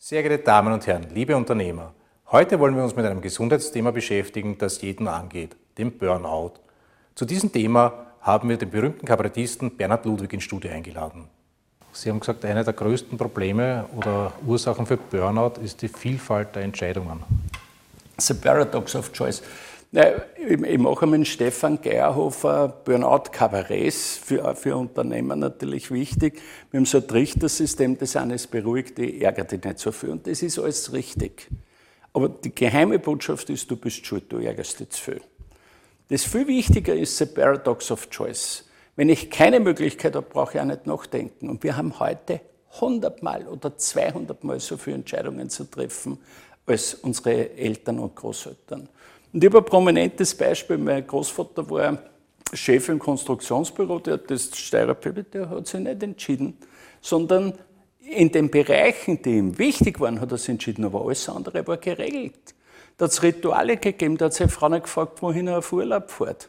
Sehr geehrte Damen und Herren, liebe Unternehmer, heute wollen wir uns mit einem Gesundheitsthema beschäftigen, das jeden angeht, dem Burnout. Zu diesem Thema haben wir den berühmten Kabarettisten Bernhard Ludwig ins Studio eingeladen. Sie haben gesagt, eine der größten Probleme oder Ursachen für Burnout ist die Vielfalt der Entscheidungen. The paradox of choice. Ich mache mit Stefan Geierhofer Burnout-Kabarets für, für Unternehmer natürlich wichtig. Wir haben so ein Trichtersystem, das eines beruhigt, die ärgert dich nicht so viel. Und das ist alles richtig. Aber die geheime Botschaft ist, du bist schuld, du ärgerst dich zu viel. Das viel wichtiger ist the paradox of choice. Wenn ich keine Möglichkeit habe, brauche ich auch nicht nachdenken. Und wir haben heute 100 Mal oder 200 Mal so viele Entscheidungen zu treffen als unsere Eltern und Großeltern. Und ich habe ein prominentes Beispiel. Mein Großvater war Chef im Konstruktionsbüro, der hat das Steirer der hat sich nicht entschieden, sondern in den Bereichen, die ihm wichtig waren, hat er sich entschieden, aber alles andere war geregelt. Da hat es Rituale gegeben, da hat seine Frau nicht gefragt, wohin er auf Urlaub fährt.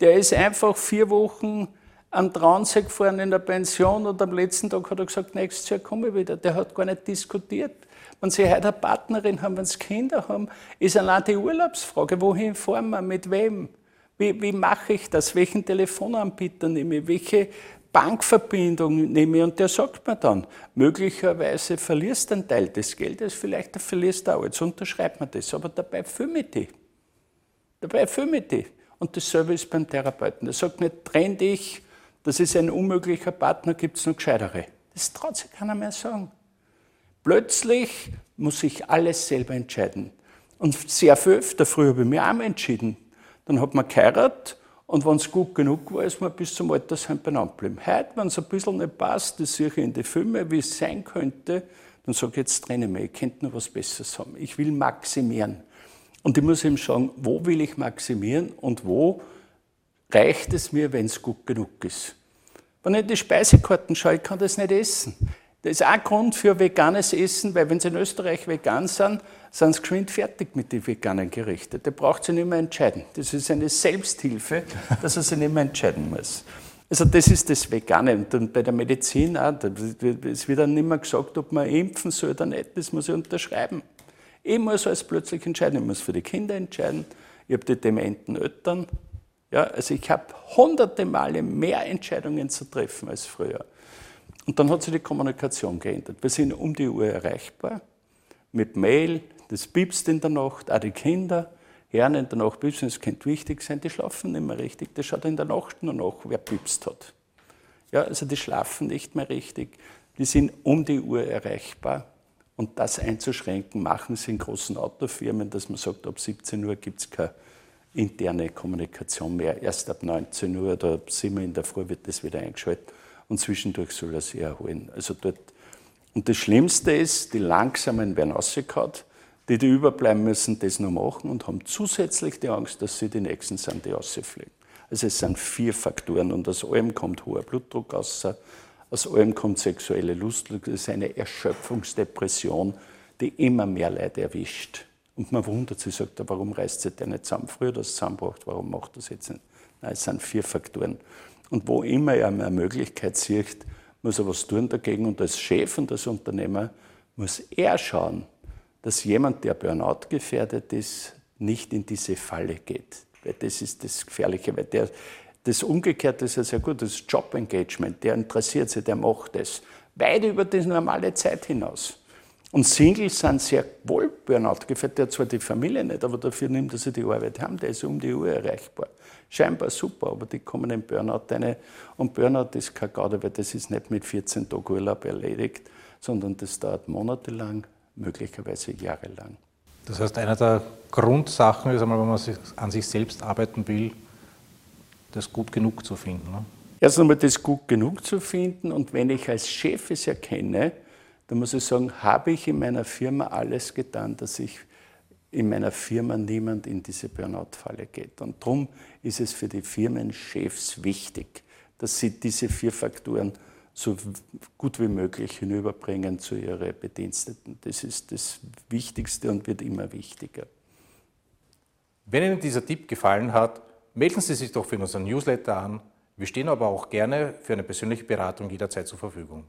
Der ist einfach vier Wochen am Traunsee gefahren in der Pension und am letzten Tag hat er gesagt, nächstes Jahr komme ich wieder. Der hat gar nicht diskutiert. Wenn Sie heute eine Partnerin haben, wenn Sie Kinder haben, ist allein die Urlaubsfrage, wohin fahren wir, mit wem? Wie, wie mache ich das? Welchen Telefonanbieter nehme ich? Welche Bankverbindung nehme ich? Und der sagt mir dann, möglicherweise verlierst du einen Teil des Geldes, vielleicht verlierst du auch. Jetzt unterschreibt man das, aber dabei fühle ich dich. Dabei fühle ich dich. Und dasselbe ist beim Therapeuten. Der sagt nicht, trenn dich, das ist ein unmöglicher Partner, gibt es noch gescheitere. Das traut sich keiner mehr sagen. Plötzlich muss ich alles selber entscheiden. Und sehr viel öfter, früher habe ich mich auch entschieden. Dann hat man geheiratet und wenn es gut genug war, ist man bis zum Altersheim beieinander geblieben. Heute, wenn es ein bisschen nicht passt, das sehe ich in den Filmen, wie es sein könnte, dann sage ich, jetzt trenne ich mich, ich könnte noch was Besseres haben. Ich will maximieren. Und ich muss ihm sagen, wo will ich maximieren und wo reicht es mir, wenn es gut genug ist. Wenn ich in die Speisekarten schaue, ich kann das nicht essen. Das ist auch ein Grund für veganes Essen, weil wenn Sie in Österreich vegan sind, sind Sie geschwind fertig mit den veganen Gerichten. Da braucht Sie nicht mehr entscheiden. Das ist eine Selbsthilfe, dass er sich nicht mehr entscheiden muss. Also das ist das Vegane. Und bei der Medizin auch, es wird dann nicht mehr gesagt, ob man impfen soll oder nicht, das muss ich unterschreiben. Ich muss alles plötzlich entscheiden. Ich muss für die Kinder entscheiden. Ich habe die dementen Eltern. Ja, also ich habe hunderte Male mehr Entscheidungen zu treffen als früher. Und dann hat sich die Kommunikation geändert. Wir sind um die Uhr erreichbar, mit Mail, das piepst in der Nacht, auch die Kinder hören in der Nacht piepsen, das könnte wichtig sein, die schlafen nicht mehr richtig, das schaut in der Nacht nur nach, wer piepst hat. Ja, also die schlafen nicht mehr richtig, die sind um die Uhr erreichbar. Und das einzuschränken, machen sie in großen Autofirmen, dass man sagt, ab 17 Uhr gibt es keine interne Kommunikation mehr. Erst ab 19 Uhr oder ab 7 Uhr in der Früh wird das wieder eingeschaltet und zwischendurch soll er sich erholen. Also dort. Und das Schlimmste ist, die Langsamen werden rausgehauen, die, die überbleiben müssen, das noch machen und haben zusätzlich die Angst, dass sie die Nächsten sind, die rausfliegen. Also es sind vier Faktoren und aus allem kommt hoher Blutdruck raus, aus allem kommt sexuelle Lust, das ist eine Erschöpfungsdepression, die immer mehr Leute erwischt. Und man wundert sich, sagt, warum reißt sich der nicht zusammen? Früher das zusammengebracht, warum macht das jetzt nicht? Nein, es sind vier Faktoren. Und wo immer er eine Möglichkeit sieht, muss er was tun dagegen. Und als Chef und als Unternehmer muss er schauen, dass jemand, der Burnout gefährdet ist, nicht in diese Falle geht. Weil das ist das Gefährliche. Weil der, das Umgekehrte ist ja sehr gut, das Job-Engagement, der interessiert sich, der macht es. Weit über die normale Zeit hinaus. Und Singles sind sehr wohl Burnout gefährdet. Der hat zwar die Familie nicht, aber dafür nimmt er sich die Arbeit haben. Der ist um die Uhr erreichbar. Scheinbar super, aber die kommen in Burnout rein. Und Burnout ist kein Gaude, weil das ist nicht mit 14 Tagen Urlaub erledigt, sondern das dauert monatelang, möglicherweise jahrelang. Das heißt, eine der Grundsachen ist einmal, wenn man an sich selbst arbeiten will, das gut genug zu finden. Ne? Erst einmal das gut genug zu finden und wenn ich als Chef es erkenne, da muss ich sagen, habe ich in meiner Firma alles getan, dass ich in meiner Firma niemand in diese Burnout-Falle geht. Und darum ist es für die Firmenchefs wichtig, dass sie diese vier Faktoren so gut wie möglich hinüberbringen zu ihren Bediensteten. Das ist das Wichtigste und wird immer wichtiger. Wenn Ihnen dieser Tipp gefallen hat, melden Sie sich doch für unseren Newsletter an. Wir stehen aber auch gerne für eine persönliche Beratung jederzeit zur Verfügung.